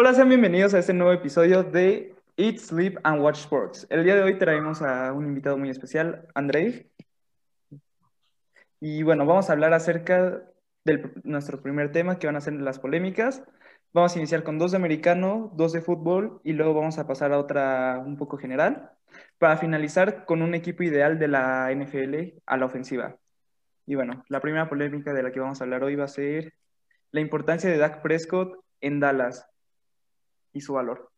Hola, sean bienvenidos a este nuevo episodio de Eat, Sleep and Watch Sports. El día de hoy traemos a un invitado muy especial, Andrei. Y bueno, vamos a hablar acerca de nuestro primer tema, que van a ser las polémicas. Vamos a iniciar con dos de americano, dos de fútbol y luego vamos a pasar a otra un poco general para finalizar con un equipo ideal de la NFL a la ofensiva. Y bueno, la primera polémica de la que vamos a hablar hoy va a ser la importancia de Dak Prescott en Dallas y su valor.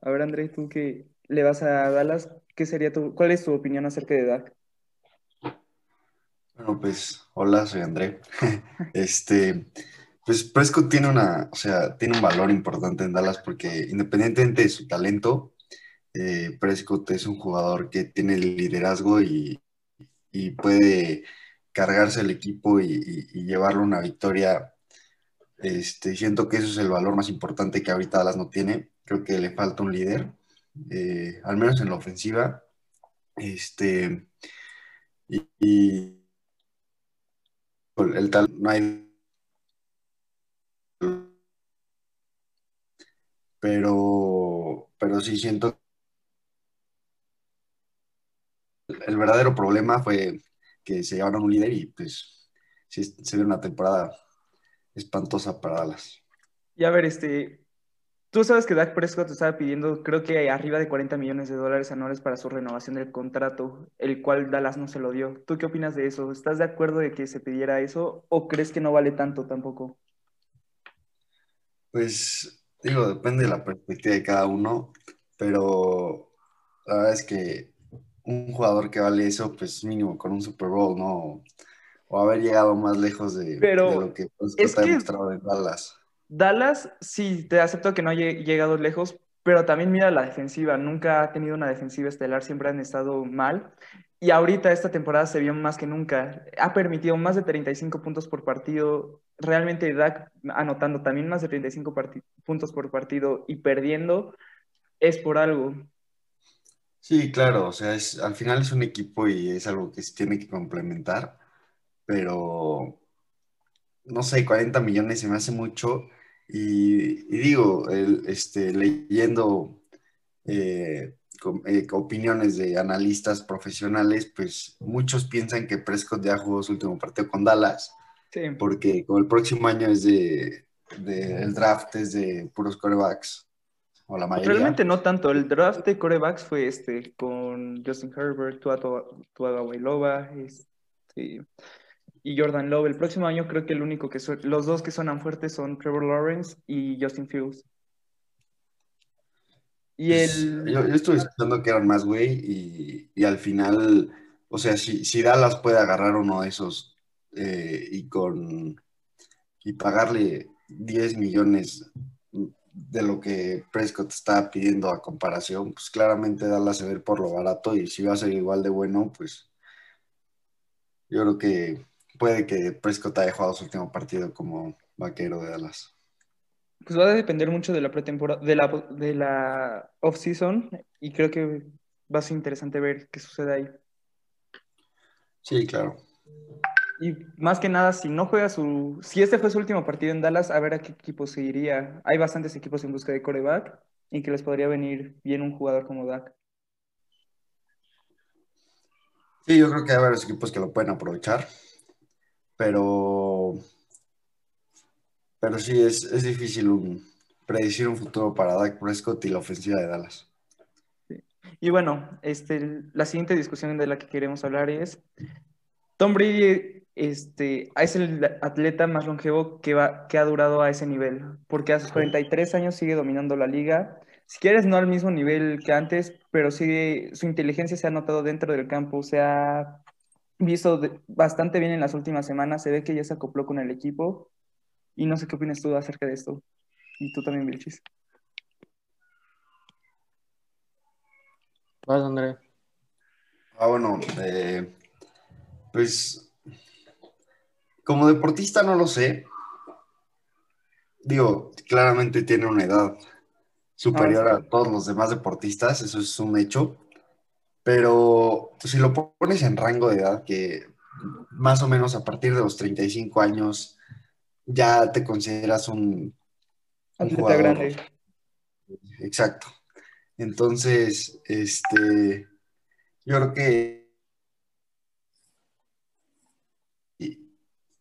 A ver, André, tú que le vas a Dallas, ¿qué sería tu, ¿cuál es tu opinión acerca de Dak? Bueno, pues, hola, soy André. este, pues Prescott tiene una, o sea, tiene un valor importante en Dallas porque independientemente de su talento, eh, Prescott es un jugador que tiene el liderazgo y, puede cargarse el equipo y, y llevarlo a una victoria este, siento que eso es el valor más importante que ahorita Dallas no tiene. Creo que le falta un líder, eh, al menos en la ofensiva. Este, y, el tal, no hay. Pero, pero sí siento el verdadero problema fue que se llevaron un líder y pues sí, se ve una temporada espantosa para Dallas. Y a ver, este, tú sabes que Dak Prescott estaba pidiendo, creo que arriba de 40 millones de dólares anuales para su renovación del contrato, el cual Dallas no se lo dio. ¿Tú qué opinas de eso? ¿Estás de acuerdo de que se pidiera eso o crees que no vale tanto tampoco? Pues digo, depende de la perspectiva de cada uno, pero la verdad es que un jugador que vale eso, pues mínimo con un Super Bowl, ¿no? O haber llegado más lejos de, lo que pues, es ha demostrado en Dallas. Dallas, sí, te acepto que no haya llegado lejos, pero también mira la defensiva. Nunca ha tenido una defensiva estelar, siempre han estado mal. Y ahorita esta temporada se vio más que nunca. Ha permitido más de 35 puntos por partido. Realmente Dak anotando también más de 35 puntos por partido y perdiendo es por algo. Sí, claro, o sea, es, al final es un equipo y es algo que se tiene que complementar pero no sé, 40 millones se me hace mucho. Y, digo, este, leyendo eh, eh, opiniones de analistas profesionales, pues muchos piensan que Prescott ya jugó su último partido con Dallas, porque con el próximo año es de, el draft es de puros corebacks, o la mayoría. Realmente no tanto, el draft de corebacks fue este, con Justin Herbert, Tua Tagovailoa, este, y Jordan Love. El próximo año creo que el único que los dos que suenan fuertes son Trevor Lawrence y Justin Fields. Y pues, el... Yo, estuve escuchando que eran más, güey, y, al final, o sea, si, si Dallas puede agarrar uno de esos eh, y con y pagarle 10 millones de lo que Prescott está pidiendo a comparación, pues claramente Dallas se ve por lo barato y si va a ser igual de bueno, pues yo creo que puede que Prescott haya jugado su último partido como vaquero de Dallas. Pues va a depender mucho de la pretemporada, de la, de la off-season, y creo que va a ser interesante ver qué sucede ahí. Sí, claro. Y más que nada, si no juega su. Si este fue su último partido en Dallas, a ver a qué equipo se iría. Hay bastantes equipos en busca de coreback y que les podría venir bien un jugador como Dak. Sí, yo creo que hay varios equipos que lo pueden aprovechar pero, pero sí, es, es difícil predecir un futuro para Dak Prescott y la ofensiva de Dallas. Y bueno, este, la siguiente discusión de la que queremos hablar es, Tom Brady este, es el atleta más longevo que, va, que ha durado a ese nivel, porque a sus 43 años sigue dominando la liga. Si quieres, no al mismo nivel que antes, pero sigue, su inteligencia se ha notado dentro del campo, se ha visto bastante bien en las últimas semanas. Se ve que ya se acopló con el equipo. Y no sé qué opinas tú acerca de esto. Y tú también, Vilchis. Vas, André. Ah, bueno, eh, pues como deportista no lo sé. Digo, claramente tiene una edad superior ah, a todos los demás deportistas, eso es un hecho. Pero si lo pones en rango de edad, que más o menos a partir de los 35 años ya te consideras un, Atleta grande. Exacto. Entonces, este, yo creo que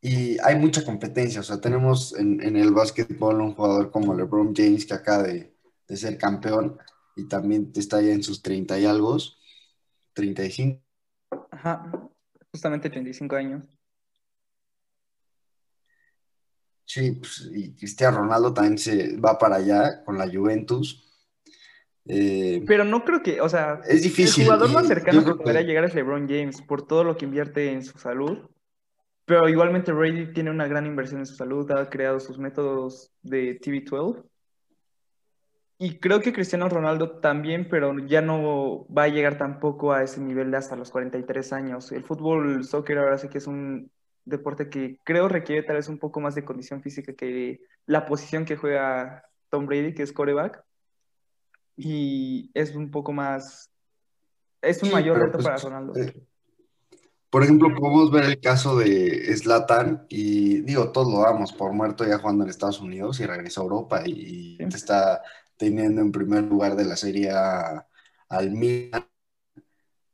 y, hay mucha competencia. O sea, tenemos en, el básquetbol un jugador como LeBron James que acaba de, ser campeón y también está ya en sus 30 y algo, 35. Ajá, justamente 35 años. Sí, pues, y Cristiano Ronaldo también se va para allá con la Juventus. Eh, pero no creo que, o sea, es difícil. El jugador más cercano que podría llegar es LeBron James por todo lo que invierte en su salud. Pero igualmente Brady tiene una gran inversión en su salud, ha creado sus métodos de TV12. Y creo que Cristiano Ronaldo también, pero ya no va a llegar tampoco a ese nivel de hasta los 43 años. El fútbol, el soccer ahora sí que es un deporte que creo requiere tal vez un poco más de condición física que la posición que juega Tom Brady, que es coreback y es un poco más, es un mayor reto pues, para Ronaldo. Eh, por ejemplo, podemos ver el caso de Slatan y digo, todos lo damos por muerto ya jugando en Estados Unidos y regresó a Europa y, está teniendo en primer lugar de la serie al Milan.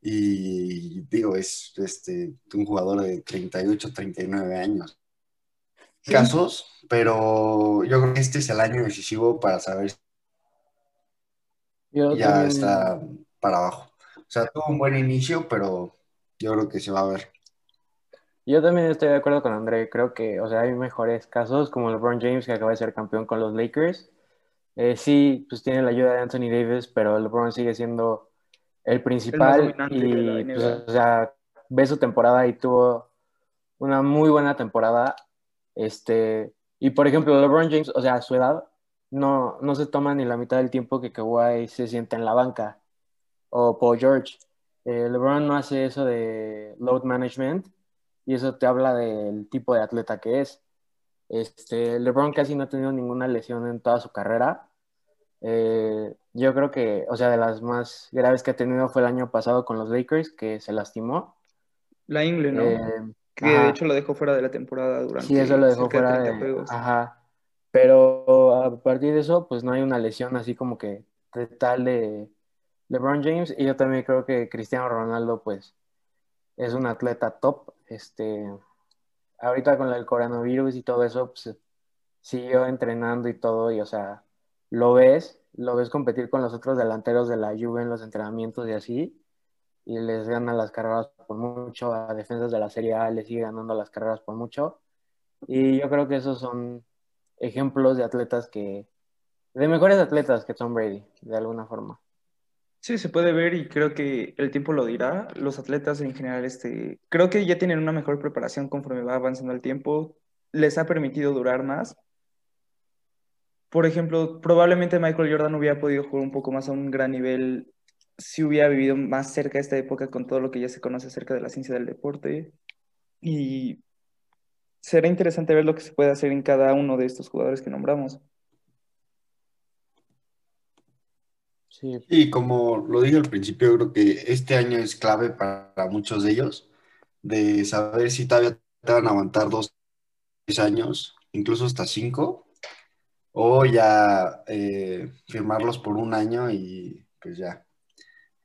Y digo, es este, un jugador de 38, 39 años. Casos, pero yo creo que este es el año decisivo para saber ya está para abajo. O sea, tuvo un buen inicio, pero yo creo que se va a ver. Yo también estoy de acuerdo con André. Creo que, o sea, hay mejores casos como LeBron James, que acaba de ser campeón con los Lakers. Eh, sí, pues tiene la ayuda de Anthony Davis, pero LeBron sigue siendo el principal. y, pues, o sea, ve su temporada y tuvo una muy buena temporada. Este, y por ejemplo, LeBron James, o sea, a su edad, no, no se toma ni la mitad del tiempo que Kawhi se sienta en la banca o Paul George. Eh, LeBron no hace eso de load management y eso te habla del tipo de atleta que es. Este, LeBron casi no ha tenido ninguna lesión en toda su carrera. Eh, yo creo que, o sea, de las más graves que ha tenido fue el año pasado con los Lakers, que se lastimó. La Ingle, ¿no? Eh, que de hecho lo dejó fuera de la temporada durante. Sí, eso lo dejó fuera de, juegos. Ajá. Pero a partir de eso, pues no hay una lesión así como que de tal de LeBron James. Y yo también creo que Cristiano Ronaldo, pues, es un atleta top. Este, ahorita con el coronavirus y todo eso, pues, siguió entrenando y todo. Y, o sea, lo ves, lo ves competir con los otros delanteros de la Juve en los entrenamientos y así. Y les gana las carreras por mucho. A defensas de la Serie A les sigue ganando las carreras por mucho. Y yo creo que esos son ejemplos de atletas que, de mejores atletas que Tom Brady, de alguna forma. Sí, se puede ver y creo que el tiempo lo dirá. Los atletas en general, este, creo que ya tienen una mejor preparación conforme va avanzando el tiempo. Les ha permitido durar más. Por ejemplo, probablemente Michael Jordan hubiera podido jugar un poco más a un gran nivel si hubiera vivido más cerca de esta época con todo lo que ya se conoce acerca de la ciencia del deporte. Y será interesante ver lo que se puede hacer en cada uno de estos jugadores que nombramos. Sí. Y como lo dije al principio, creo que este año es clave para muchos de ellos, de saber si todavía te van a aguantar dos, tres años, incluso hasta cinco, o ya eh, firmarlos por un año y pues ya,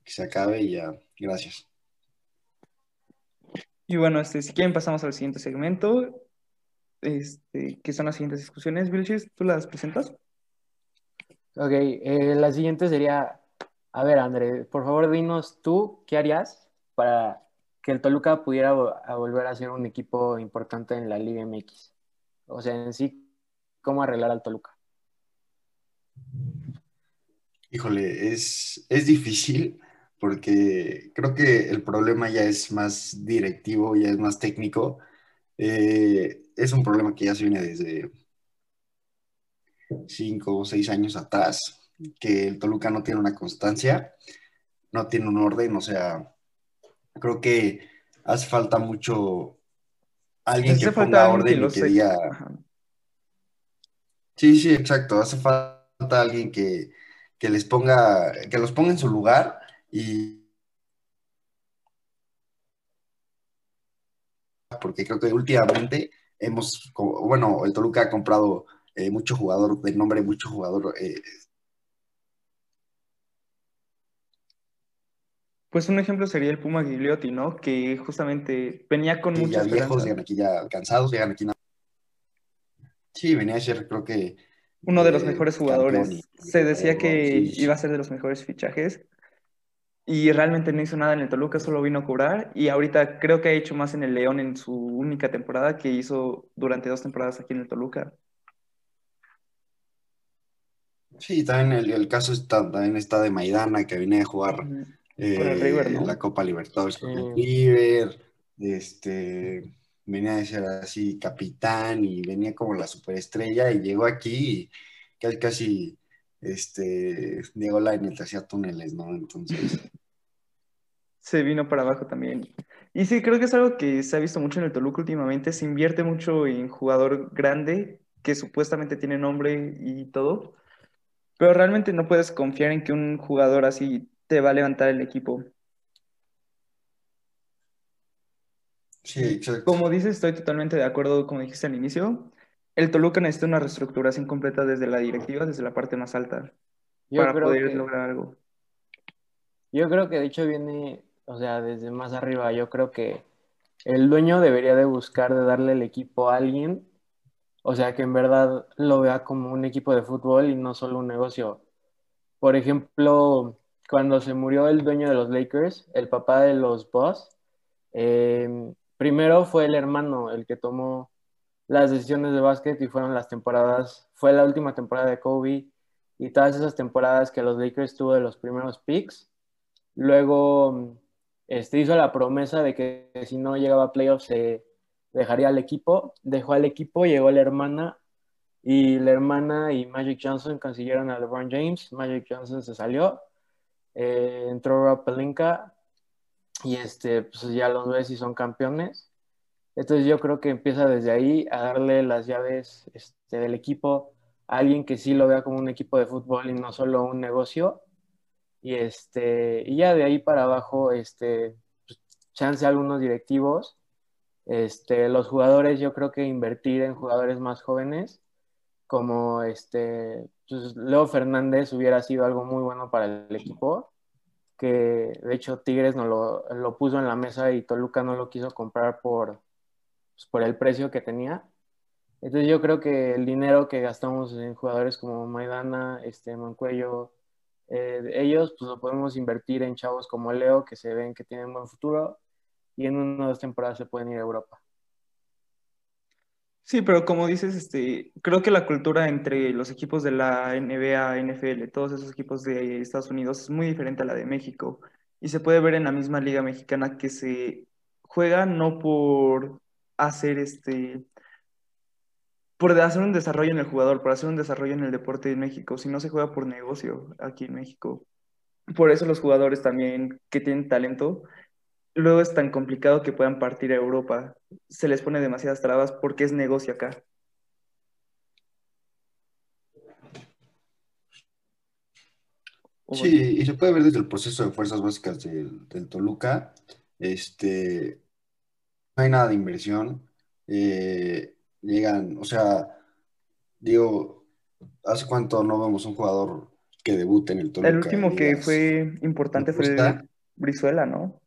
que se acabe y ya, gracias. Y bueno, este, si quieren pasamos al siguiente segmento este, ¿qué son las siguientes discusiones, Vilchis? ¿Tú las presentas? Ok, eh, la siguiente sería, a ver, André, por favor dinos tú, ¿qué harías para que el Toluca pudiera volver a ser un equipo importante en la Liga MX? O sea, en sí, ¿cómo arreglar al Toluca? Híjole, es, es difícil porque creo que el problema ya es más directivo, ya es más técnico. Eh, es un problema que ya se viene desde cinco o seis años atrás, que el Toluca no tiene una constancia, no tiene un orden, o sea, creo que hace falta mucho alguien que ponga orden y que diga... Sí, sí, exacto, hace falta alguien que, que les ponga, que los ponga en su lugar y porque creo que últimamente hemos, bueno, el Toluca ha comprado eh, mucho jugador de nombre, mucho jugador. Eh, pues un ejemplo sería el Puma Gigliotti, ¿no? Que justamente venía con muchos. Ya viejos, llegan aquí ya cansados, llegan aquí. Sí, venía a ser, creo que. Uno de los mejores jugadores. Se decía que iba a ser de los mejores fichajes y realmente no hizo nada en el Toluca, solo vino a cobrar y ahorita creo que ha hecho más en el León en su única temporada que hizo durante dos temporadas aquí en el Toluca. Sí, también el, caso está, también está de Maidana que viene a jugar eh, la Copa Libertadores con el River, este, venía a ser así capitán y venía como la superestrella y llegó aquí y casi, casi este, Diego Lainez hacía túneles, ¿no? Entonces... Se vino para abajo también. Y sí, creo que es algo que se ha visto mucho en el Toluca últimamente. Se invierte mucho en jugador grande, que supuestamente tiene nombre y todo. Pero realmente no puedes confiar en que un jugador así te va a levantar el equipo. Sí, exacto. Como dices, estoy totalmente de acuerdo, como dijiste al inicio el Toluca necesita una reestructuración completa desde la directiva, desde la parte más alta, para poder lograr algo. Yo creo que de hecho viene, o sea, desde más arriba, yo creo que el dueño debería de buscar de darle el equipo a alguien, o sea, que en verdad lo vea como un equipo de fútbol y no solo un negocio. Por ejemplo, cuando se murió el dueño de los Lakers, el papá de los Boss, eh, primero fue el hermano el que tomó las decisiones de básquet y fueron las temporadas, fue la última temporada de Kobe y todas esas temporadas que los Lakers tuvo de los primeros picks. Luego este, hizo la promesa de que si no llegaba a playoffs se dejaría al equipo, dejó al equipo, llegó la hermana y la hermana y Magic Johnson consiguieron a LeBron James, Magic Johnson se salió, eh, entró Rob Pelinka y este, pues ya los ves y son campeones. Entonces yo creo que empieza desde ahí a darle las llaves este, del equipo a alguien que sí lo vea como un equipo de fútbol y no solo un negocio. Y, este, y ya de ahí para abajo, este, pues, chance a algunos directivos. Este, los jugadores, yo creo que invertir en jugadores más jóvenes, como este, pues, Leo Fernández hubiera sido algo muy bueno para el equipo, que de hecho Tigres no lo, lo puso en la mesa y Toluca no lo quiso comprar por, pues, por el precio que tenía. Entonces yo creo que el dinero que gastamos en jugadores como Maidana, este, Mancuello, eh, ellos pues lo podemos invertir en chavos como Leo que se ven que tienen buen futuro y en una o dos temporadas se pueden ir a Europa. Sí, pero como dices, este, creo que la cultura entre los equipos de la NBA, NFL, todos esos equipos de Estados Unidos es muy diferente a la de México. Y se puede ver en la misma liga mexicana que se juega no por hacer este por hacer un desarrollo en el jugador, por hacer un desarrollo en el deporte en México, si no se juega por negocio aquí en México. Por eso los jugadores también que tienen talento, luego es tan complicado que puedan partir a Europa. Se les pone demasiadas trabas porque es negocio acá. Sí, y se puede ver desde el proceso de fuerzas básicas del, del Toluca. Este, no hay nada de inversión. Eh, llegan, o sea, digo, ¿hace cuánto no vemos un jugador que debute en el Toluca? El último que fue importante fue Brizuela, ¿no?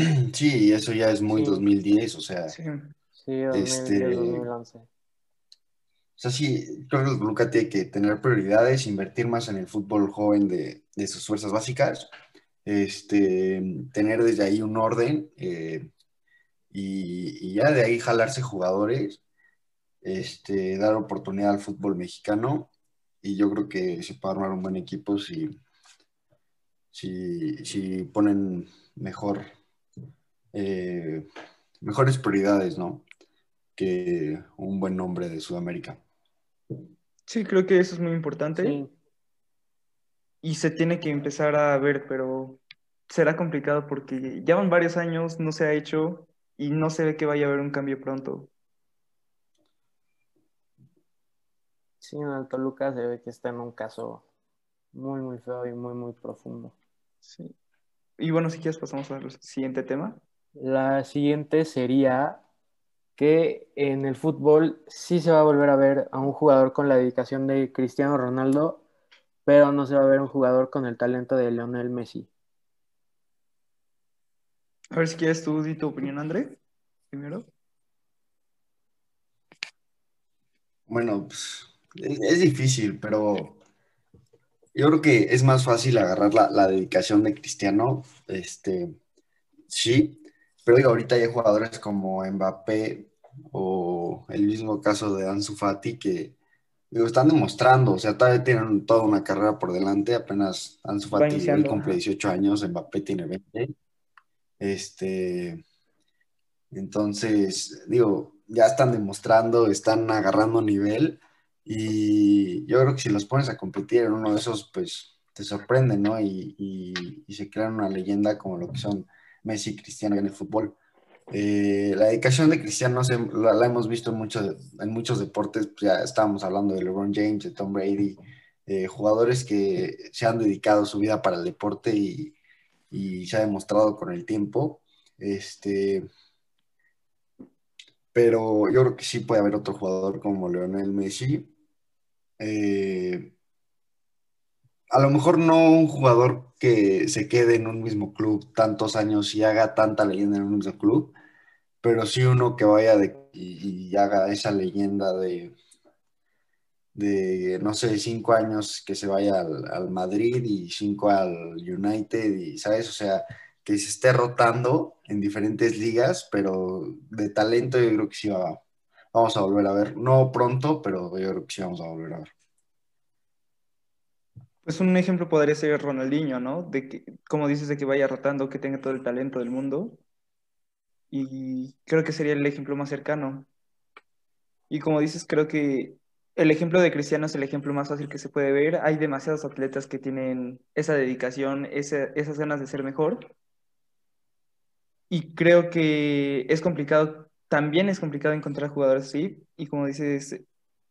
Sí, eso ya es muy 2010, o sea. Sí, sí 2011. Este, o sea, sí, creo que el Toluca tiene que tener prioridades, invertir más en el fútbol joven de, de sus fuerzas básicas este, tener desde ahí un orden eh, y, ya de ahí jalarse jugadores, este, dar oportunidad al fútbol mexicano y yo creo que se puede armar un buen equipo si, si, ponen mejor, eh, mejores prioridades, ¿no? Que un buen nombre de Sudamérica. Sí, creo que eso es muy importante y se tiene que empezar a ver, pero será complicado porque ya van varios años, no se ha hecho y no se ve que vaya a haber un cambio pronto. Sí, en el Toluca se ve que está en un caso muy, muy feo y muy, muy profundo. Sí. Y bueno, si quieres pasamos al siguiente tema. La siguiente sería que en el fútbol sí se va a volver a ver a un jugador con la dedicación de Cristiano Ronaldo, pero no se va a ver un jugador con el talento de Lionel Messi. A ver si quieres tú di tu opinión, André, primero. Bueno, pues es, difícil, pero yo creo que es más fácil agarrar la, dedicación de Cristiano, este, sí, pero digo, ahorita hay jugadores como Mbappé o el mismo caso de Ansu Fati que digo, están demostrando, o sea, todavía tienen toda una carrera por delante, apenas Ansu Fati cumple 18 años, Mbappé tiene 20. Este, entonces, digo, ya están demostrando, están agarrando nivel y yo creo que si los pones a competir en uno de esos, pues te sorprenden, ¿no? Y, se crean una leyenda como lo que son Messi y Cristiano en el fútbol. Eh, la dedicación de Cristiano la, hemos visto en muchos, en muchos deportes, pues ya estábamos hablando de LeBron James, de Tom Brady, eh, jugadores que se han dedicado su vida para el deporte y, y se ha demostrado con el tiempo. Este, pero yo creo que sí puede haber otro jugador como Leonel Messi. Eh, a lo mejor no un jugador que se quede en un mismo club tantos años y haga tanta leyenda en un mismo club, pero sí uno que vaya de, y haga esa leyenda de, de, no sé, cinco años que se vaya al, Madrid y cinco al United, y, ¿sabes? O sea, que se esté rotando en diferentes ligas, pero de talento yo creo que sí va, vamos a volver a ver. No pronto, pero yo creo que sí vamos a volver a ver. Pues un ejemplo podría ser Ronaldinho, ¿no? De que, como dices, de que vaya rotando, que tenga todo el talento del mundo. Y creo que sería el ejemplo más cercano. Y como dices, creo que el ejemplo de Cristiano es el ejemplo más fácil que se puede ver. Hay demasiados atletas que tienen esa dedicación, esas ganas de ser mejor. Y creo que es complicado, también es complicado encontrar jugadores así. Y como dices,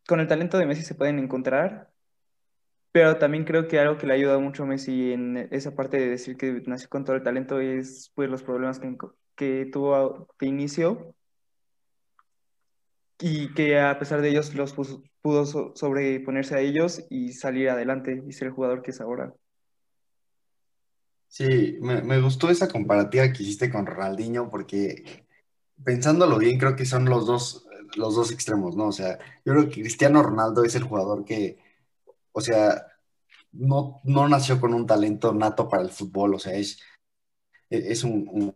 con el talento de Messi se pueden encontrar. Pero también creo que algo que le ha ayudado mucho a Messi en esa parte de decir que nació con todo el talento es pues los problemas que, que tuvo de inicio y que a pesar de ellos los pudo sobreponerse a ellos y salir adelante y ser el jugador que es ahora. Sí, me, gustó esa comparativa que hiciste con Ronaldinho porque pensándolo bien creo que son los dos, los dos extremos, ¿no? O sea, yo creo que Cristiano Ronaldo es el jugador que, o sea, no, no nació con un talento nato para el fútbol, o sea, es, es un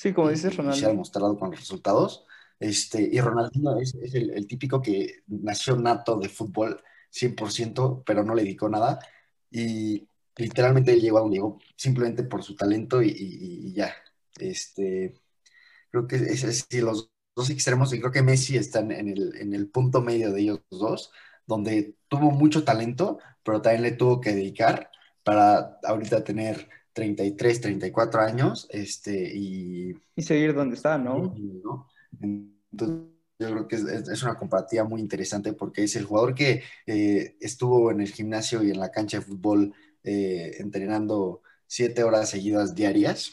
Sí, como dices, Ronaldo. se ha demostrado con los resultados. Este, y Ronaldinho es, el, típico que nació nato de fútbol 100%, pero no le dedicó nada. Y literalmente llegó a donde llegó simplemente por su talento y, ya. Este, creo que es, es, los dos extremos, y creo que Messi está en el, en el punto medio de ellos dos, donde tuvo mucho talento, pero también le tuvo que dedicar para ahorita tener 33, 34 años, este, y... Y seguir donde está, ¿no? Entonces, yo creo que es, una comparativa muy interesante porque es el jugador que eh, estuvo en el gimnasio y en la cancha de fútbol eh, entrenando siete horas seguidas diarias,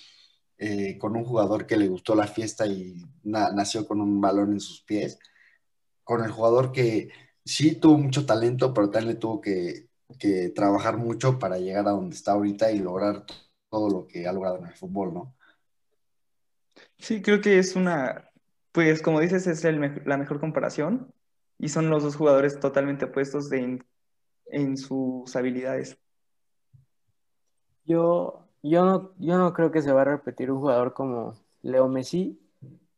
eh, con un jugador que le gustó la fiesta y nació con un balón en sus pies, con el jugador que sí tuvo mucho talento, pero también le tuvo que, que trabajar mucho para llegar a donde está ahorita y lograr todo lo que ha logrado en el fútbol, ¿no? Sí, creo que es una, pues como dices, es la mejor comparación y son los dos jugadores totalmente opuestos en, sus habilidades. Yo, yo, no, yo no creo que se va a repetir un jugador como Leo Messi.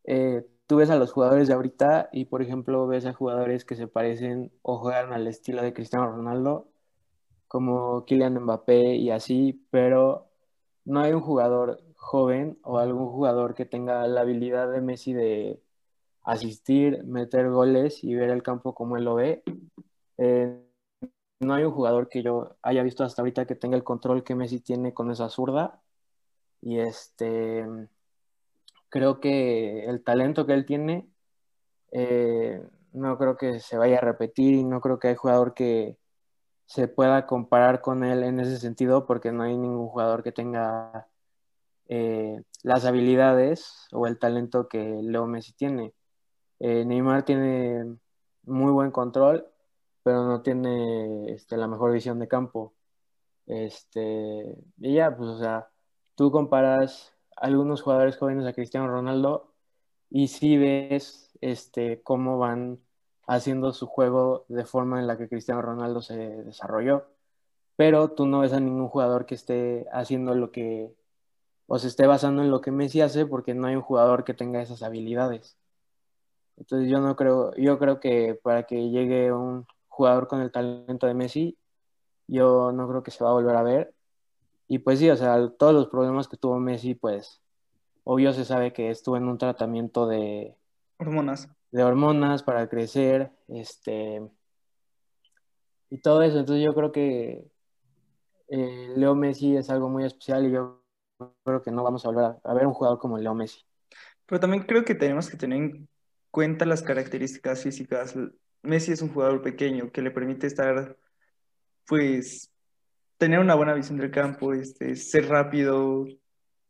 Eh, tú ves a los jugadores de ahorita y, por ejemplo, ves a jugadores que se parecen o juegan al estilo de Cristiano Ronaldo, como Kylian Mbappé y así, pero no hay un jugador joven o algún jugador que tenga la habilidad de Messi de asistir, meter goles y ver el campo como él lo ve. Eh, no hay un jugador que yo haya visto hasta ahorita que tenga el control que Messi tiene con esa zurda. Y este creo que el talento que él tiene eh, no creo que se vaya a repetir y no creo que hay jugador que, se pueda comparar con él en ese sentido, porque no hay ningún jugador que tenga eh, las habilidades o el talento que Leo Messi tiene. Eh, Neymar tiene muy buen control, pero no tiene este, la mejor visión de campo. Este, y ya, pues, o sea, tú comparas algunos jugadores jóvenes a Cristiano Ronaldo y si ves este, cómo van haciendo su juego de forma en la que Cristiano Ronaldo se desarrolló. Pero tú no ves a ningún jugador que esté haciendo lo que, o se esté basando en lo que Messi hace, porque no hay un jugador que tenga esas habilidades. Entonces yo no creo, yo creo que para que llegue un jugador con el talento de Messi, yo no creo que se va a volver a ver. Y pues sí, o sea, todos los problemas que tuvo Messi, pues obvio se sabe que estuvo en un tratamiento de hormonas. De hormonas para crecer, este y todo eso. Entonces yo creo que eh, Leo Messi es algo muy especial y yo creo que no vamos a volver a ver un jugador como Leo Messi. Pero también creo que tenemos que tener en cuenta las características físicas. Messi es un jugador pequeño que le permite estar, pues, tener una buena visión del campo, este, ser rápido,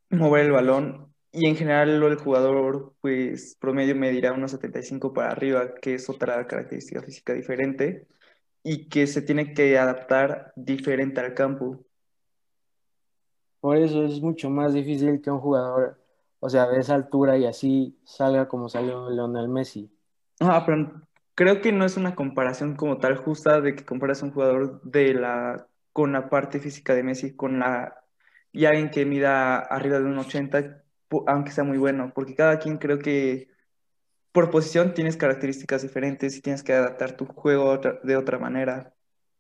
mover el balón. Y en general el jugador, pues, promedio medirá unos 75 para arriba, que es otra característica física diferente y que se tiene que adaptar diferente al campo. Por eso es mucho más difícil que un jugador o sea, de esa altura y así salga como salió Leonel Messi. Ah, pero creo que no es una comparación como tal justa de que comparas un jugador de la, con la parte física de Messi con la, y alguien que mida arriba de un 80, aunque sea muy bueno, porque cada quien creo que por posición tienes características diferentes y tienes que adaptar tu juego de otra manera.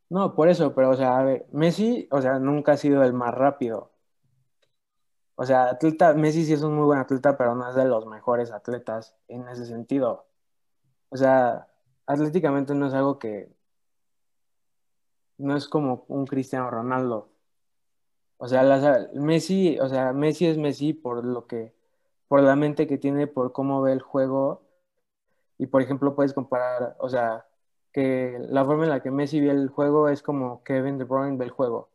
No, por eso, pero o sea, a ver, Messi, o sea, nunca ha sido el más rápido. O sea, atleta, Messi sí es un muy buen atleta, pero no es de los mejores atletas en ese sentido. O sea, atléticamente no es algo que. No es como un Cristiano Ronaldo. O sea, Messi, o sea, Messi es Messi por lo que, por la mente que tiene, por cómo ve el juego. Y por ejemplo, puedes comparar, o sea, que la forma en la que Messi ve el juego es como Kevin De Bruyne ve el juego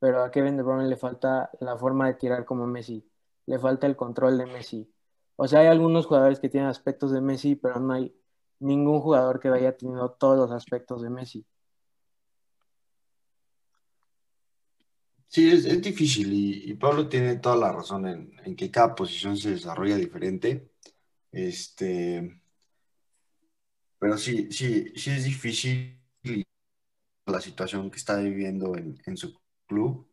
pero a Kevin De Bruyne le falta la forma de tirar como Messi, le falta el control de Messi. O sea, hay algunos jugadores que tienen aspectos de Messi, pero no hay ningún jugador que haya tenido todos los aspectos de Messi. Sí, es, difícil y, Pablo tiene toda la razón en, que cada posición se desarrolla diferente. Este, pero sí, sí, sí es difícil la situación que está viviendo en, en su club,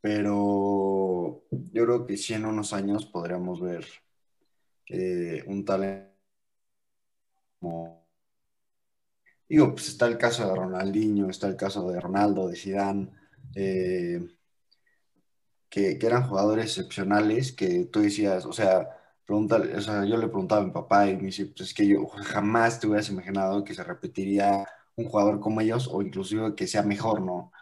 pero yo creo que sí en unos años podríamos ver eh, un talento como... Digo, pues está el caso de Ronaldinho, está el caso de Ronaldo, de Zidane, eh, que, eran jugadores excepcionales que tú decías, o sea, o sea, yo le preguntaba a mi papá y me dice, pues es que yo jamás te hubieras imaginado que se repetiría un jugador como ellos o inclusive que sea mejor, ¿no?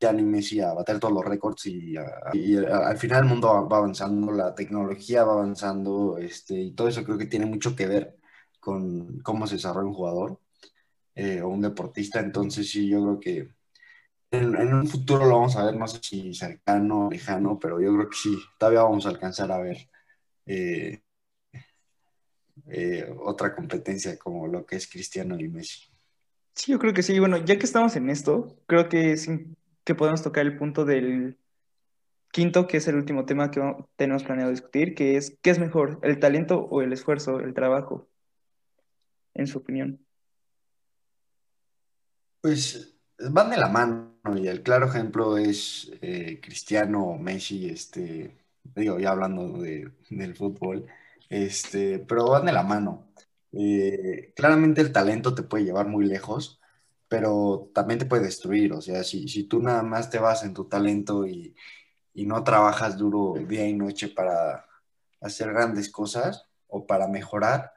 Ya Messi a bater todos los récords y, al final el mundo va avanzando, la tecnología va avanzando este, y todo eso creo que tiene mucho que ver con cómo se desarrolla un jugador eh, o un deportista. Entonces sí, yo creo que en, un futuro lo vamos a ver, no sé si cercano lejano, pero yo creo que sí, todavía vamos a alcanzar a ver eh, eh, otra competencia como lo que es Cristiano y Messi. Sí, yo creo que sí. Bueno, ya que estamos en esto, creo que es que podemos tocar el punto del quinto, que es el último tema que tenemos planeado discutir, que es ¿qué es mejor, el talento o el esfuerzo, el trabajo? En su opinión. Pues van de la mano y el claro ejemplo es eh, Cristiano Messi, este, digo, ya hablando del fútbol, este, pero van de la mano. Eh, claramente el talento te puede llevar muy lejos, pero también te puede destruir. O sea, si, si tú nada más te vas en tu talento y, y, no trabajas duro día y noche para hacer grandes cosas o para mejorar,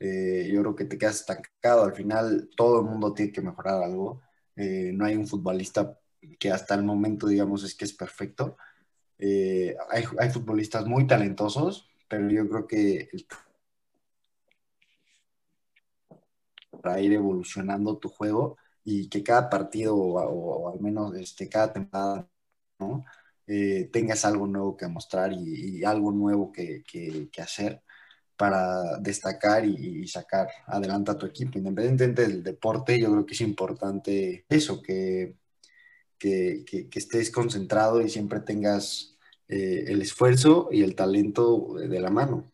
eh, yo creo que te quedas estancado. Al final, todo el mundo tiene que mejorar algo. Eh, no hay un futbolista que hasta el momento, digamos, es que es perfecto. Eh, hay, hay, futbolistas muy talentosos, pero yo creo que para ir evolucionando tu juego y que cada partido o, al menos este, cada temporada ¿no? Eh, tengas algo nuevo que mostrar y, algo nuevo que, hacer para destacar y, sacar adelante a tu equipo. Independientemente del deporte, yo creo que es importante eso, que, que, estés concentrado y siempre tengas eh, el esfuerzo y el talento de la mano.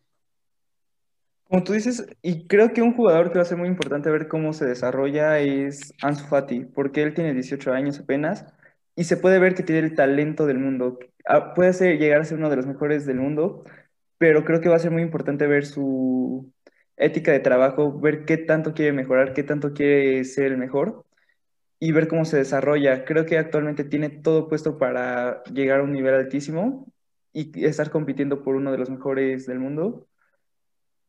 Como tú dices, y creo que un jugador que va a ser muy importante ver cómo se desarrolla es Ansu Fati, porque él tiene 18 años apenas y se puede ver que tiene el talento del mundo. Ah, puede ser, llegar a ser uno de los mejores del mundo, pero creo que va a ser muy importante ver su ética de trabajo, ver qué tanto quiere mejorar, qué tanto quiere ser el mejor y ver cómo se desarrolla. Creo que actualmente tiene todo puesto para llegar a un nivel altísimo y estar compitiendo por uno de los mejores del mundo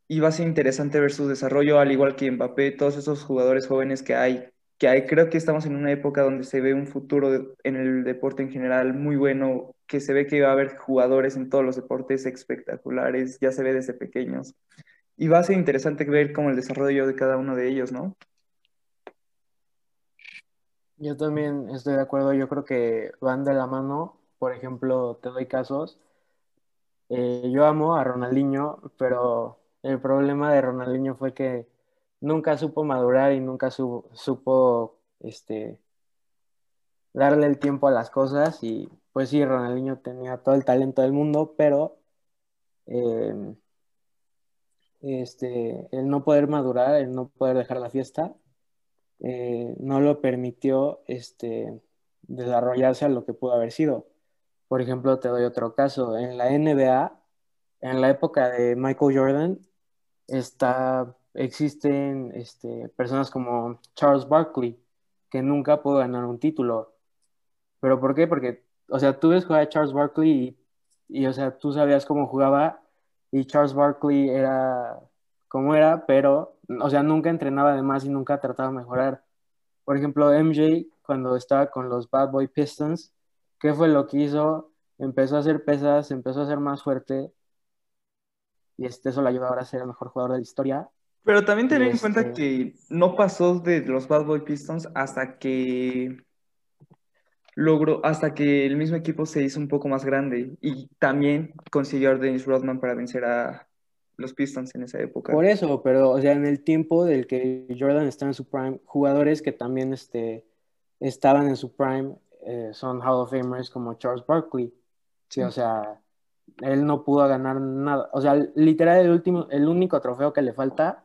y va a ser interesante ver su desarrollo, al igual que Mbappé, todos esos jugadores jóvenes que hay, que hay. Creo que estamos en una época donde se ve un futuro en el deporte en general muy bueno, que se ve que va a haber jugadores en todos los deportes espectaculares, ya se ve desde pequeños. Y va a ser interesante ver cómo el desarrollo de cada uno de ellos, ¿no? Yo también estoy de acuerdo, yo creo que van de la mano. Por ejemplo, te doy casos. Eh, yo amo a Ronaldinho, pero el problema de Ronaldinho fue que nunca supo madurar y nunca supo este, darle el tiempo a las cosas. Y pues sí, Ronaldinho tenía todo el talento del mundo, pero em, este, el no poder madurar, el no poder dejar la fiesta, eh, no lo permitió este, desarrollarse a lo que pudo haber sido. Por ejemplo, te doy otro caso. En la NBA, en la época de Michael Jordan, está, existen este, personas como Charles Barkley, que nunca pudo ganar un título. ¿Pero por qué? Porque, o sea, tú ves jugar a Charles Barkley y, o sea, tú sabías cómo jugaba y Charles Barkley era como era, pero, o sea, nunca entrenaba de más y nunca trataba de mejorar. Por ejemplo, MJ, cuando estaba con los Bad Boy Pistons, ¿qué fue lo que hizo? Empezó a hacer pesas, empezó a ser más fuerte y este, eso le ayudó ahora a ser el mejor jugador de la historia. Pero también tener en cuenta este que no pasó de los Bad Boy Pistons hasta que logró, hasta que el mismo equipo se hizo un poco más grande y también consiguió a Dennis Rodman para vencer a los Pistons en esa época. Por eso, pero o sea, en el tiempo del que Jordan está en su prime, jugadores que también este, estaban en su prime eh, son Hall of Famers como Charles Barkley. Sí, o sea, él no pudo ganar nada. O sea, literal, el, último, el único trofeo que le falta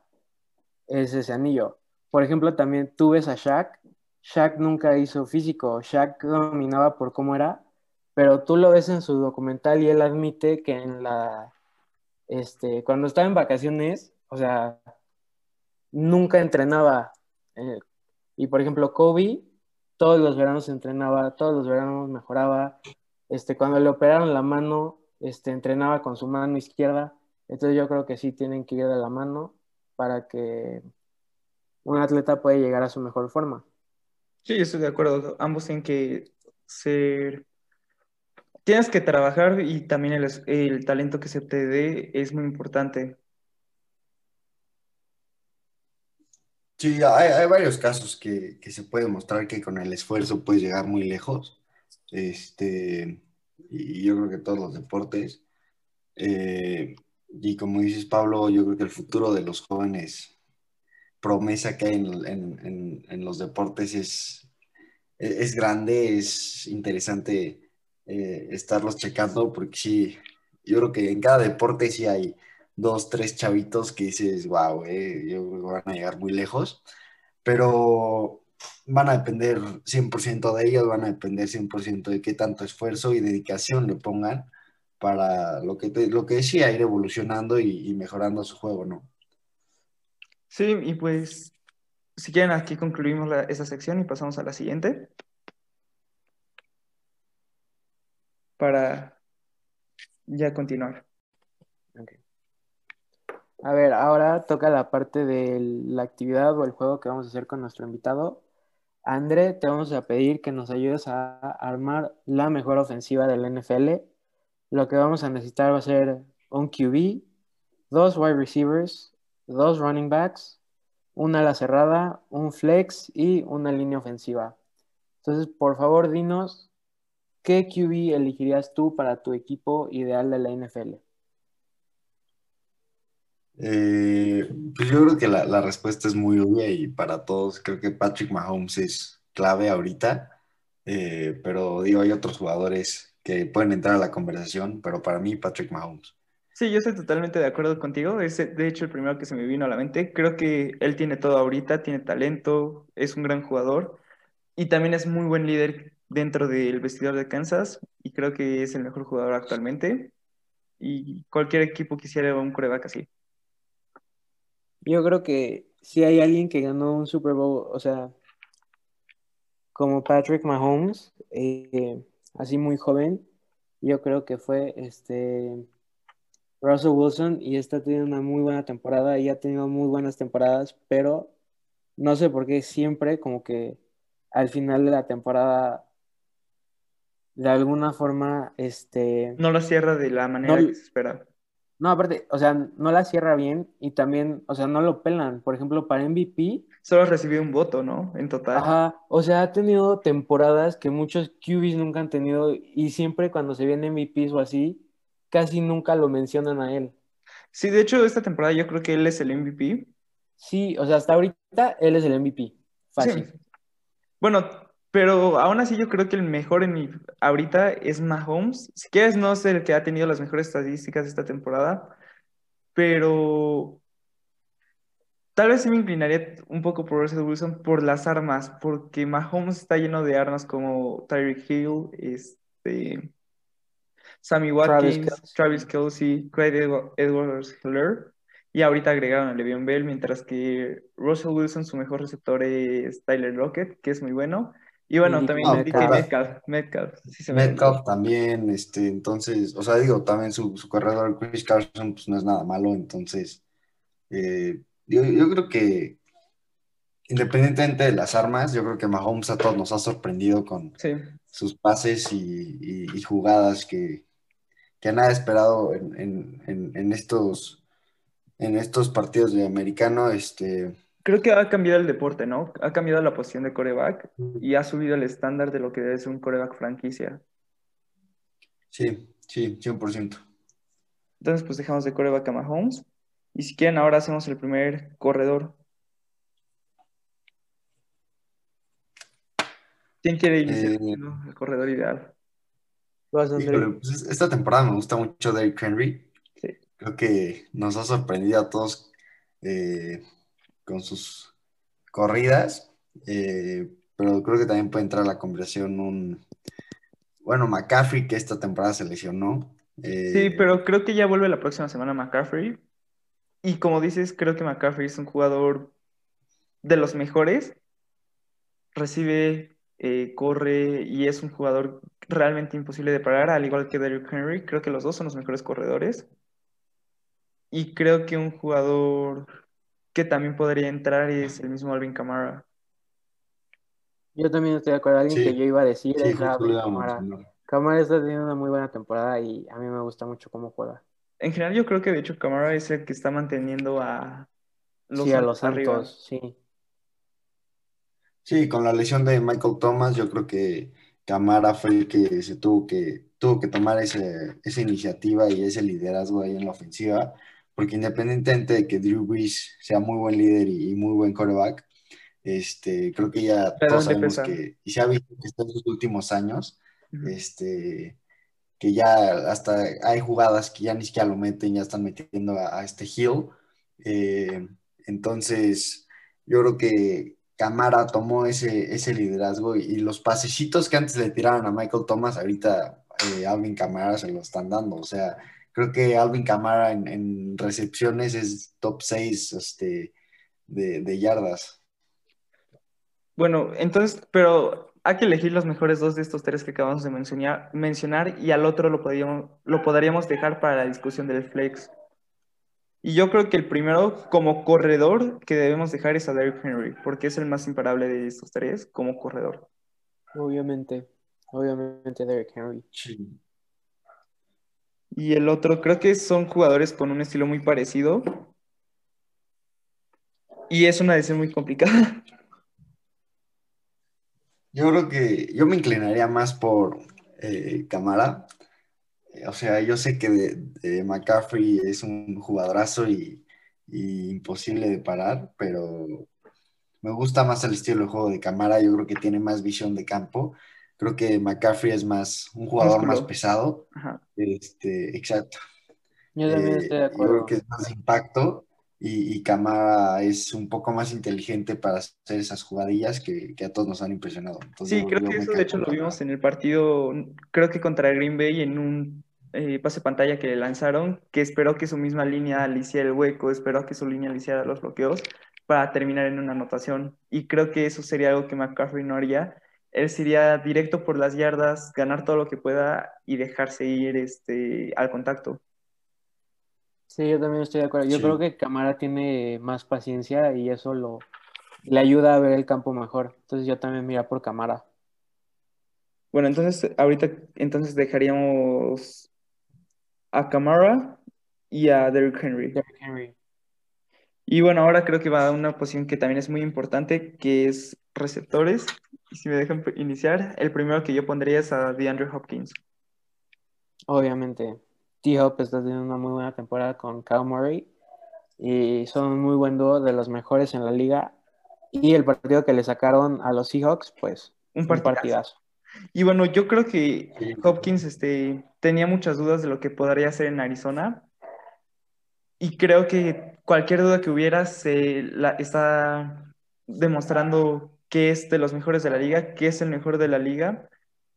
es ese anillo. Por ejemplo, también tú ves a Shaq. Shaq nunca hizo físico. Shaq dominaba por cómo era, pero tú lo ves en su documental y él admite que en la. Este, cuando estaba en vacaciones, o sea, nunca entrenaba. Eh, y por ejemplo, Kobe, todos los veranos entrenaba, todos los veranos mejoraba. Este, cuando le operaron la mano, este, entrenaba con su mano izquierda. Entonces yo creo que sí tienen que ir de la mano para que un atleta pueda llegar a su mejor forma. Sí, estoy de acuerdo. Ambos tienen que ser... Tienes que trabajar y también el, talento que se te dé es muy importante. Sí, hay, varios casos que, que, se puede mostrar que con el esfuerzo puedes llegar muy lejos. Este, y yo creo que todos los deportes. Eh, y como dices, Pablo, yo creo que el futuro de los jóvenes, promesa que hay en, los deportes es, es grande, es interesante eh, estarlos checando, porque sí, yo creo que en cada deporte sí hay dos, tres chavitos que dices, wow, eh, yo creo que van a llegar muy lejos, pero van a depender 100% de ellos, van a depender 100% de qué tanto esfuerzo y dedicación le pongan para lo que, lo que decía, ir evolucionando y, mejorando su juego, ¿no? Sí, y pues, si quieren, aquí concluimos esa sección y pasamos a la siguiente. Para ya continuar. A ver, ahora toca la parte de la actividad o el juego que vamos a hacer con nuestro invitado. André, te vamos a pedir que nos ayudes a armar la mejor ofensiva del NFL. Lo que vamos a necesitar va a ser un QB, dos wide receivers, dos running backs, una ala cerrada, un flex y una línea ofensiva. Entonces, por favor, dinos qué QB elegirías tú para tu equipo ideal de la NFL. Eh, pues yo creo que la, la, respuesta es muy obvia y para todos creo que Patrick Mahomes es clave ahorita, eh, pero digo, hay otros jugadores que pueden entrar a la conversación, pero para mí Patrick Mahomes. Sí, yo estoy totalmente de acuerdo contigo. Es de hecho el primero que se me vino a la mente. Creo que él tiene todo ahorita, tiene talento, es un gran jugador y también es muy buen líder dentro del vestidor de Kansas y creo que es el mejor jugador actualmente. Y cualquier equipo quisiera un coreback así. Yo creo que si hay alguien que ganó un Super Bowl, o sea, como Patrick Mahomes, eh, así muy joven, yo creo que fue este Russell Wilson y está teniendo una muy buena temporada y ha tenido muy buenas temporadas, pero no sé por qué siempre como que al final de la temporada de alguna forma este no lo cierra de la manera que se espera. No, aparte, o sea, no la cierra bien y también, o sea, no lo pelan. Por ejemplo, para MVP. Solo recibió un voto, ¿no? En total. Ajá, o sea, ha tenido temporadas que muchos QBs nunca han tenido y siempre cuando se viene MVPs o así, casi nunca lo mencionan a él. Sí, de hecho, esta temporada yo creo que él es el MVP. Sí, o sea, hasta ahorita él es el MVP. Fácil. Sí. Bueno, pero aún así yo creo que el mejor en mi ahorita es Mahomes. Si quieres, no sé el que ha tenido las mejores estadísticas esta temporada, pero tal vez sí me inclinaría un poco por Russell Wilson por las armas, porque Mahomes está lleno de armas como Tyreek Hill, este, Sammy Watkins, Travis Kelsey, Craig Edwards Hiller, y ahorita agregaron a Le'Veon Bell, mientras que Russell Wilson, su mejor receptor es Tyler Lockett, que es muy bueno. Y bueno, también Metcalf. Metcalf, Metcalf también, este, entonces, o sea, digo, también su, su corredor Chris Carson, pues no es nada malo, entonces, eh, yo, yo, creo que independientemente de las armas, yo creo que Mahomes a todos nos ha sorprendido con sus pases y, y, jugadas que, que nada esperado en, en, en, estos, en estos partidos de americano, este creo que ha cambiado el deporte, ¿no? Ha cambiado la posición de coreback y ha subido el estándar de lo que debe ser un coreback franquicia. Sí, sí, 100%. Entonces, pues dejamos de coreback a Mahomes. Y si quieren, ahora hacemos el primer corredor. ¿Quién quiere iniciar eh, el corredor ideal? Pues, esta temporada me gusta mucho Derrick Henry. Sí. Creo que nos ha sorprendido a todos eh, con sus corridas, eh, pero creo que también puede entrar a la conversación un, bueno, McCaffrey, que esta temporada se lesionó. Eh, sí, pero creo que ya vuelve la próxima semana McCaffrey. Y como dices, creo que McCaffrey es un jugador de los mejores. Recibe, eh, corre y es un jugador realmente imposible de parar, al igual que Derrick Henry. Creo que los dos son los mejores corredores. Y creo que un jugador que también podría entrar es el mismo Alvin Kamara. Yo también estoy de acuerdo. Alguien que yo iba a decir es Kamara. Kamara está teniendo una muy buena temporada y a mí me gusta mucho cómo juega. En general, yo creo que de hecho Kamara es el que está manteniendo a los, sí, a los Santos, sí. Sí, con la lesión de Michael Thomas, yo creo que Camara fue el que se tuvo que, tuvo que tomar ese, esa iniciativa y ese liderazgo ahí en la ofensiva porque independientemente de que Drew Brees sea muy buen líder y, muy buen quarterback, este, creo que ya todos sabemos que, y se ha visto que estos últimos años, este, que ya hasta hay jugadas que ya ni siquiera lo meten, ya están metiendo a, este Hill. Eh, entonces, yo creo que Camara tomó ese, ese liderazgo y, los pasecitos que antes le tiraban a Michael Thomas, ahorita eh, Alvin Camara se lo están dando. O sea, Creo que Alvin Kamara en, recepciones es top 6 este, de, yardas. Bueno, entonces, pero hay que elegir los mejores dos de estos tres que acabamos de mencionar, mencionar y al otro lo podríamos, lo podríamos dejar para la discusión del flex. Y yo creo que el primero, como corredor, que debemos dejar es a Derrick Henry, porque es el más imparable de estos tres como corredor. Obviamente, obviamente Derrick Henry. Sí. Y el otro, creo que son jugadores con un estilo muy parecido. Y es una decisión muy complicada. Yo creo que yo me inclinaría más por eh, Camara. O sea, yo sé que McCaffrey es un jugadorazo y, y, imposible de parar, pero me gusta más el estilo de juego de Camara. Yo creo que tiene más visión de campo. Creo que McCaffrey es más un jugador más pesado. Este, exacto. Yo también estoy de acuerdo. Yo creo que es más impacto y, y Camara es un poco más inteligente para hacer esas jugadillas que, que a todos nos han impresionado. sí, creo que eso de hecho lo vimos en el partido, creo que contra Green Bay en un eh, pase pantalla que le lanzaron, que esperó que su misma línea le hiciera el hueco, esperó que su línea le hiciera los bloqueos para terminar en una anotación. Y creo que eso sería algo que McCaffrey no haría. Él sería directo por las yardas, ganar todo lo que pueda y dejarse ir este, al contacto. Sí, yo también estoy de acuerdo. Yo creo que Camara tiene más paciencia y eso lo le ayuda a ver el campo mejor. Entonces yo también mira por Camara. Bueno, entonces ahorita entonces dejaríamos a Camara y a Derrick Henry. Derrick Henry. Y bueno, ahora creo que va a una posición que también es muy importante, que es receptores. Y si me dejan iniciar, el primero que yo pondría es a DeAndre Hopkins. Obviamente. T-Hop está teniendo una muy buena temporada con Kyle Murray y son un muy buen dúo de los mejores en la liga. Y el partido que le sacaron a los Seahawks, pues, un partidazo. Y bueno, yo creo que Hopkins este, tenía muchas dudas de lo que podría hacer en Arizona. Y creo que cualquier duda que hubiera se la, está demostrando que es de los mejores de la liga, que es el mejor de la liga.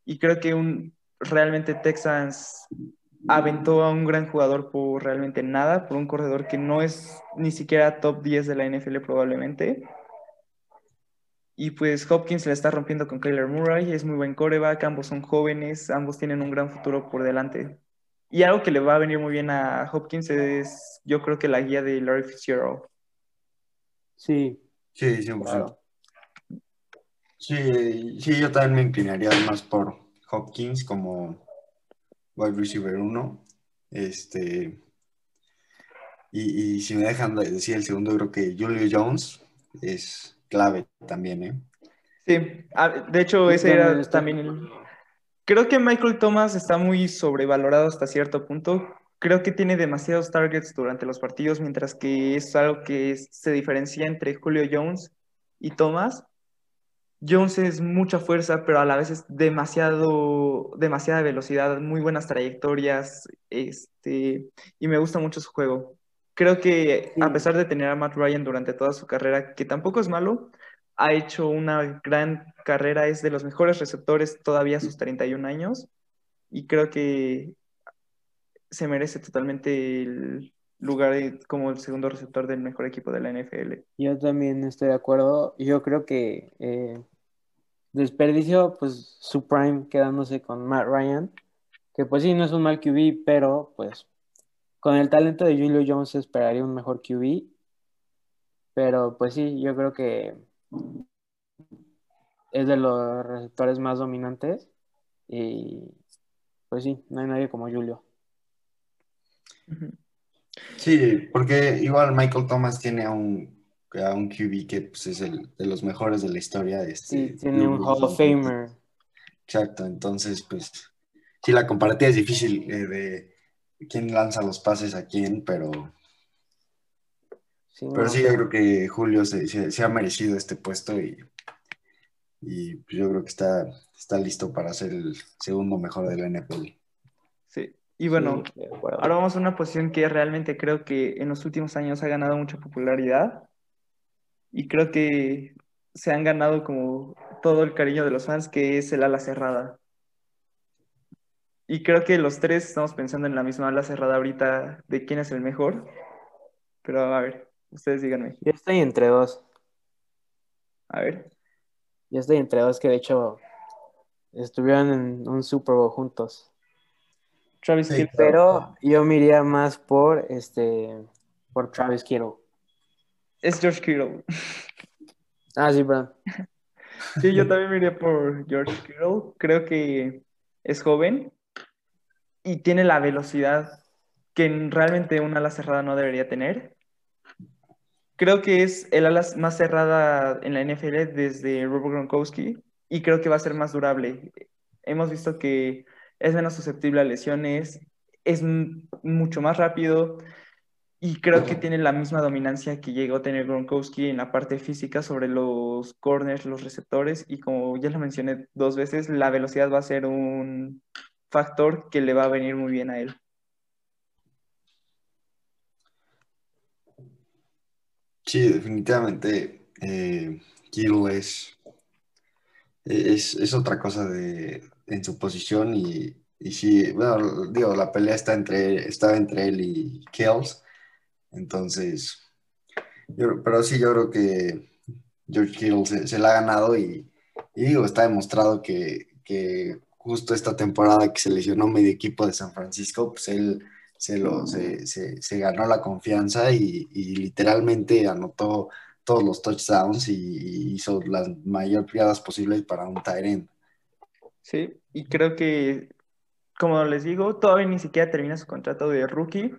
Y creo que un, realmente Texans aventó a un gran jugador por realmente nada, por un corredor que no es ni siquiera top 10 de la NFL probablemente. Y pues Hopkins le está rompiendo con Kyler Murray, es muy buen coreback, ambos son jóvenes, ambos tienen un gran futuro por delante. Y algo que le va a venir muy bien a Hopkins es, yo creo que la guía de Larry Fitzgerald. Sí. Sí, sí, Sí, sí, yo también me inclinaría más por Hopkins como wide receiver 1. Este, y, si me dejan decir el segundo, creo que Julio Jones es clave también, ¿eh? Sí, ah, de hecho ese era también el... Creo que Michael Thomas está muy sobrevalorado hasta cierto punto. Creo que tiene demasiados targets durante los partidos, mientras que es algo que se diferencia entre Julio Jones y Thomas. Jones es mucha fuerza, pero a la vez es demasiado, demasiada velocidad, muy buenas trayectorias, este, y me gusta mucho su juego. Creo que a pesar de tener a Matt Ryan durante toda su carrera, que tampoco es malo, ha hecho una gran carrera, es de los mejores receptores todavía a sus 31 años, y creo que se merece totalmente el lugar como el segundo receptor del mejor equipo de la NFL. Yo también estoy de acuerdo. Yo creo que eh, desperdicio, pues su prime quedándose con Matt Ryan, que pues sí, no es un mal QB, pero pues con el talento de Julio Jones esperaría un mejor QB. Pero pues sí, yo creo que es de los receptores más dominantes y pues sí, no hay nadie como Julio. Sí, porque igual Michael Thomas tiene a un a un QB que pues, es el de los mejores de la historia. Este, sí, tiene un Hall of Famer. Exacto, entonces, pues, sí, la comparativa es difícil eh, de quién lanza los pases a quién, pero. Sí, pero sí, yo creo que Julio se, ha merecido este puesto y, y pues, yo creo que está, está listo para ser el segundo mejor de la NFL. Sí, y bueno, ahora vamos a una posición que realmente creo que en los últimos años ha ganado mucha popularidad y creo que se han ganado como todo el cariño de los fans, que es el ala cerrada. Y creo que los tres estamos pensando en la misma ala cerrada ahorita de quién es el mejor. Pero a ver, ustedes díganme. Yo estoy entre dos. A ver. Yo estoy entre dos que de hecho estuvieron en un Super Bowl juntos. Travis Kittle. Pero yo me iría más por este por Travis Kittle. Es George Kittle. Ah, sí, perdón. Sí, yo también me iría por George Kittle. Creo que es joven y tiene la velocidad que realmente una ala cerrada no debería tener. creo que es el ala más cerrada en la NFL desde Robo Gronkowski y creo que va a ser más durable. Hemos visto que es menos susceptible a lesiones, es mucho más rápido y creo que tiene la misma dominancia que llegó a tener Gronkowski en la parte física sobre los corners, los receptores y como ya lo mencioné dos veces, la velocidad va a ser un factor que le va a venir muy bien a él. Sí, definitivamente eh, es, es, otra cosa de, en su posición y, y sí, bueno, digo, la pelea está entre, estaba entre él y Kells, entonces, pero sí, yo creo que George Kittle se, la ha ganado y, digo, está demostrado que, justo esta temporada que se lesionó medio equipo de San Francisco, pues él se, lo, se, se, ganó la confianza y, literalmente anotó todos los touchdowns y, hizo las mayor piadas posibles para un Tyrant. Sí, y creo que, como les digo, todavía ni siquiera termina su contrato de rookie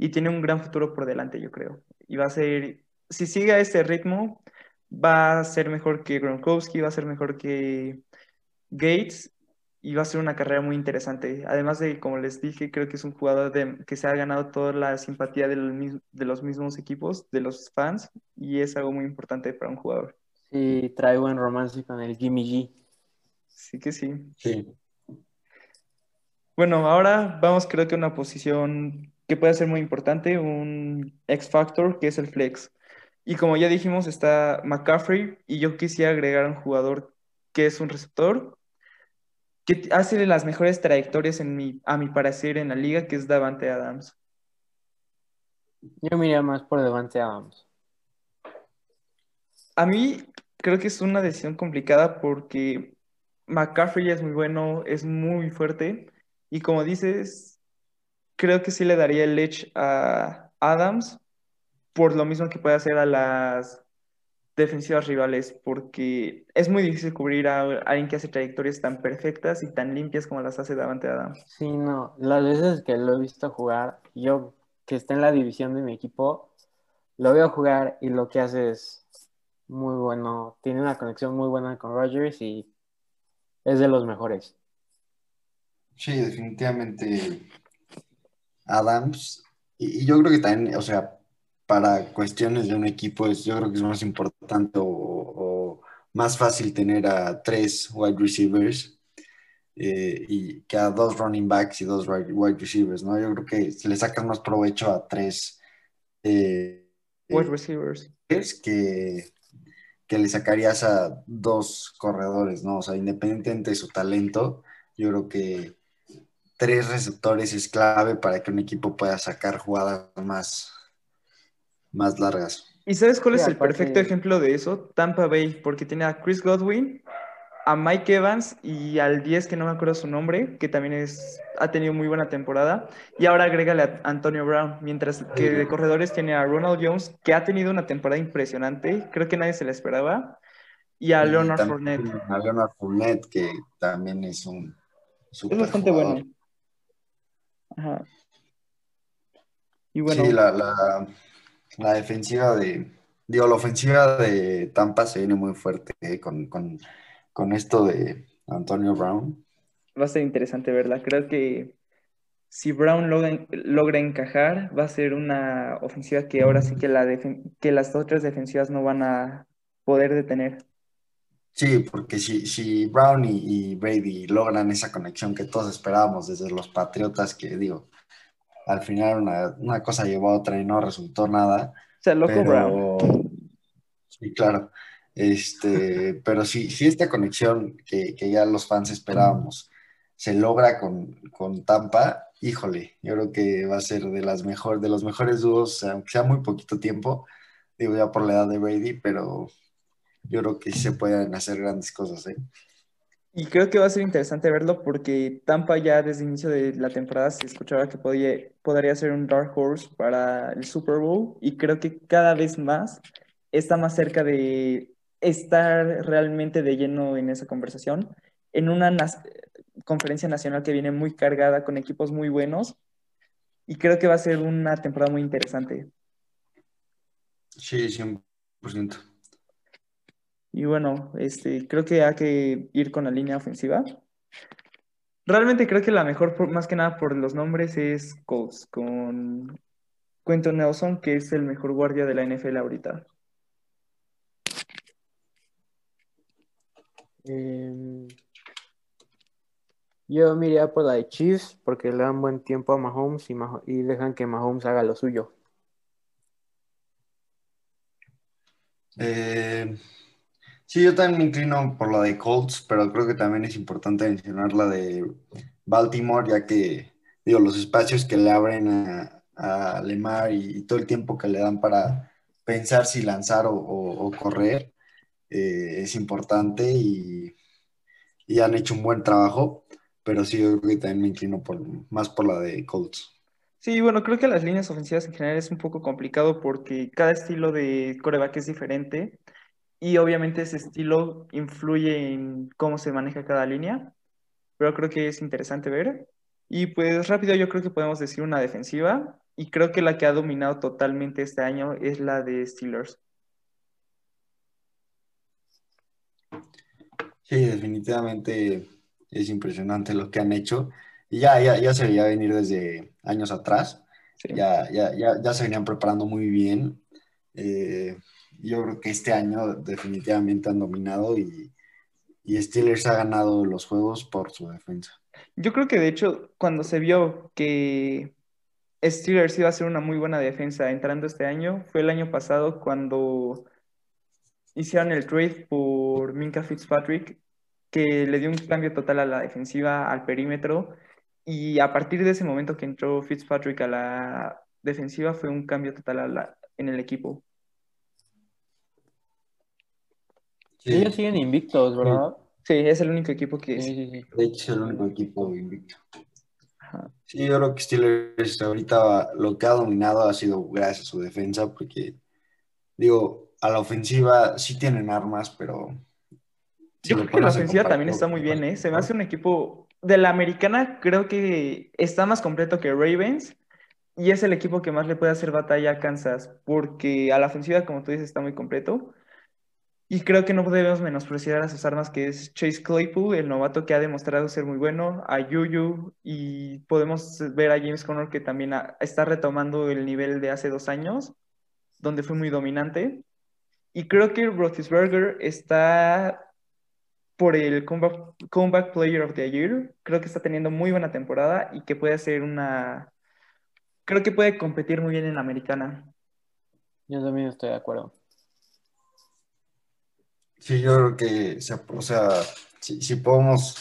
y tiene un gran futuro por delante, yo creo. Y va a ser, si sigue a este ritmo, va a ser mejor que Gronkowski, va a ser mejor que Gates y va a ser una carrera muy interesante. Además de, como les dije, creo que es un jugador de, que se ha ganado toda la simpatía de los, de los mismos equipos, de los fans, y es algo muy importante para un jugador. Sí, trae buen romance con el Jimmy G. Sí que sí. Sí. Bueno, ahora vamos creo que a una posición que puede ser muy importante, un X Factor, que es el flex. Y como ya dijimos, está McCaffrey, y yo quisiera agregar un jugador que es un receptor, que hace las mejores trayectorias en mi, a mi parecer en la liga, que es Davante Adams. Yo miraría más por Davante Adams. A mí creo que es una decisión complicada porque McCaffrey es muy bueno, es muy fuerte y como dices, creo que sí le daría el edge a Adams por lo mismo que puede hacer a las defensivas rivales porque es muy difícil cubrir a alguien que hace trayectorias tan perfectas y tan limpias como las hace Davante Adams. Sí, no, las veces que lo he visto jugar, yo que está en la división de mi equipo, lo veo jugar y lo que hace es muy bueno, tiene una conexión muy buena con Rogers y es de los mejores. Sí, definitivamente Adams. Y, y yo creo que también, o sea, para cuestiones de un equipo, es, yo creo que es más importante o, más fácil tener a tres wide receivers eh, y que a dos running backs y dos wide receivers, ¿no? Yo creo que se le saca más provecho a tres eh, wide receivers que, que le sacarías a dos corredores, ¿no? O sea, independientemente de su talento, yo creo que tres receptores es clave para que un equipo pueda sacar jugadas más, más largas. ¿Y sabes cuál es el perfecto ejemplo de eso? Tampa Bay, porque tiene a Chris Godwin, a Mike Evans y al 10, que no me acuerdo su nombre, que también es, ha tenido muy buena temporada. Y ahora agrégale a Antonio Brown, mientras que de corredores tiene a Ronald Jones, que ha tenido una temporada impresionante, creo que nadie se la esperaba, y a Leonard Fournette. A Leonard Fournette, que también es un... es bastante bueno. Ajá. Y bueno. Sí, la la defensiva de, digo, la ofensiva de Tampa se viene muy fuerte eh, con, esto de Antonio Brown. Va a ser interesante verla. Creo que si Brown logra, encajar, va a ser una ofensiva que ahora sí que, la que las otras defensivas no van a poder detener. Sí, porque si, si Brown y, Brady logran esa conexión que todos esperábamos desde los Patriotas, que digo, al final una, cosa llevó a otra y no resultó nada. Se loco Brown. Sí, claro. Este, pero sí, sí esta conexión que, ya los fans esperábamos se logra con, Tampa, híjole, yo creo que va a ser de las mejor, de los mejores dúos, aunque sea muy poquito tiempo, digo ya por la edad de Brady, pero yo creo que se pueden hacer grandes cosas, ¿eh? Y creo que va a ser interesante verlo porque Tampa ya desde el inicio de la temporada se escuchaba que podía, podría ser un dark horse para el Super Bowl y creo que cada vez más está más cerca de estar realmente de lleno en esa conversación, en una conferencia nacional que viene muy cargada con equipos muy buenos y creo que va a ser una temporada muy interesante. Sí, 100%. Y bueno, este, creo que hay que ir con la línea ofensiva. Realmente creo que la mejor, por- más que nada por los nombres, es Colts, con Quentin Nelson, que es el mejor guardia de la NFL ahorita. Em, yo me iría por la de Chiefs porque le dan buen tiempo a Mahomes y, Mah- y dejan que Mahomes haga lo suyo. Eh, sí, yo también me inclino por la de Colts, pero creo que también es importante mencionar la de Baltimore, ya que, digo, los espacios que le abren a, a Lemar y, todo el tiempo que le dan para pensar si lanzar o correr eh, es importante y, y han hecho un buen trabajo, pero sí, yo creo que también me inclino por, más por la de Colts. Sí, bueno, creo que las líneas ofensivas en general es un poco complicado porque cada estilo de coreback es diferente y obviamente ese estilo influye en cómo se maneja cada línea, pero creo que es interesante ver. Y pues rápido yo creo que podemos decir una defensiva y creo que la que ha dominado totalmente este año es la de Steelers. Sí, definitivamente es impresionante lo que han hecho. Y ya, ya, ya se veía venir desde años atrás. Sí. Ya, ya, ya, ya se venían preparando muy bien. Eh, yo creo que este año definitivamente han dominado y, Steelers ha ganado los juegos por su defensa. Yo creo que de hecho cuando se vio que Steelers iba a ser una muy buena defensa entrando este año, fue el año pasado cuando hicieron el trade por Minka Fitzpatrick, que le dio un cambio total a la defensiva, al perímetro, y a partir de ese momento que entró Fitzpatrick a la defensiva fue un cambio total a la- en el equipo. Sí, Ellos siguen invictos, ¿verdad? Sí, es el único equipo que Sí, es. sí, sí. de hecho es el único equipo invicto. Ajá. Sí, yo creo que Steelers ahorita lo que ha dominado ha sido gracias a su defensa, porque digo, a la ofensiva sí tienen armas, pero si Yo creo que la ofensiva también está muy bien, ¿eh? Se me hace un equipo de la americana, creo que está más completo que Ravens y es el equipo que más le puede hacer batalla a Kansas, porque a la ofensiva, como tú dices, está muy completo. Y creo que no debemos menospreciar a sus armas, que es Chase Claypool, el novato que ha demostrado ser muy bueno, a Yuyu, y podemos ver a James Conner que también está retomando el nivel de hace dos años, donde fue muy dominante. Y creo que Roethlisberger está por el comeback, comeback Player of the Year. Creo que está teniendo muy buena temporada y que puede ser una... Creo que puede competir muy bien en la americana. Yo también estoy de acuerdo. Sí, yo creo que, o sea, si, si podemos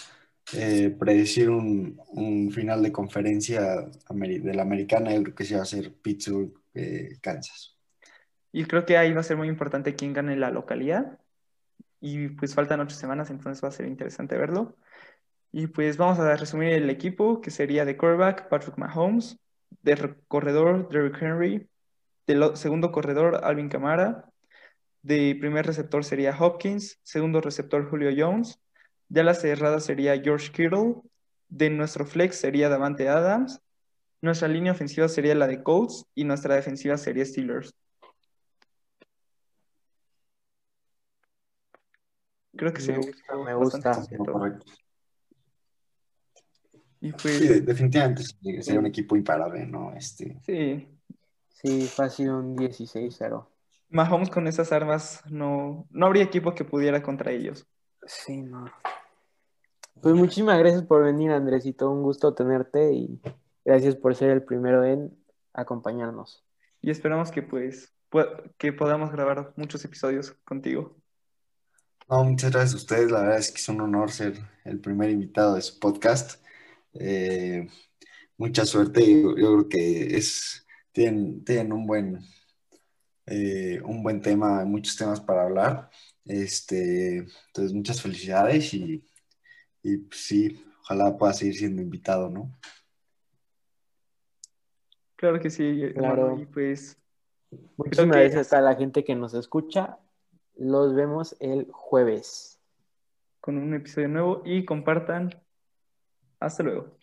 eh, predecir un, un final de conferencia de la americana, yo creo que sí va a ser Pittsburgh, eh, Kansas. Y creo que ahí va a ser muy importante quién gane la localidad. Y pues faltan ocho semanas, entonces va a ser interesante verlo. Y pues vamos a resumir el equipo, que sería de quarterback Patrick Mahomes, de re- corredor Derrick Henry, de lo- segundo corredor Alvin Kamara, de primer receptor sería Hopkins, segundo receptor Julio Jones, de la cerrada sería George Kittle, de nuestro flex sería Davante Adams, nuestra línea ofensiva sería la de Colts y nuestra defensiva sería Steelers. Creo que Me sería gusta, me gusta. Y Sí, pues, de- definitivamente sería sería un equipo imparable, ¿no? Este, sí, Sí, fácil un 16-0. Mahomes con esas armas no, no habría equipo que pudiera contra ellos. Sí, no. Pues muchísimas gracias por venir, Andresito. Un gusto tenerte y gracias por ser el primero en acompañarnos. Y esperamos que pues pu- que podamos grabar muchos episodios contigo. No, muchas gracias a ustedes. La verdad es que es un honor ser el primer invitado de su podcast. Eh, mucha suerte. Yo, yo creo que es, tienen, tienen un buen, eh, un buen tema, muchos temas para hablar. Este, entonces, muchas felicidades y, y pues, sí, ojalá pueda seguir siendo invitado, ¿no? Claro que sí. Claro. Y pues Muchísimas que- gracias a la gente que nos escucha. Los vemos el jueves. con un episodio nuevo y compartan. Hasta luego.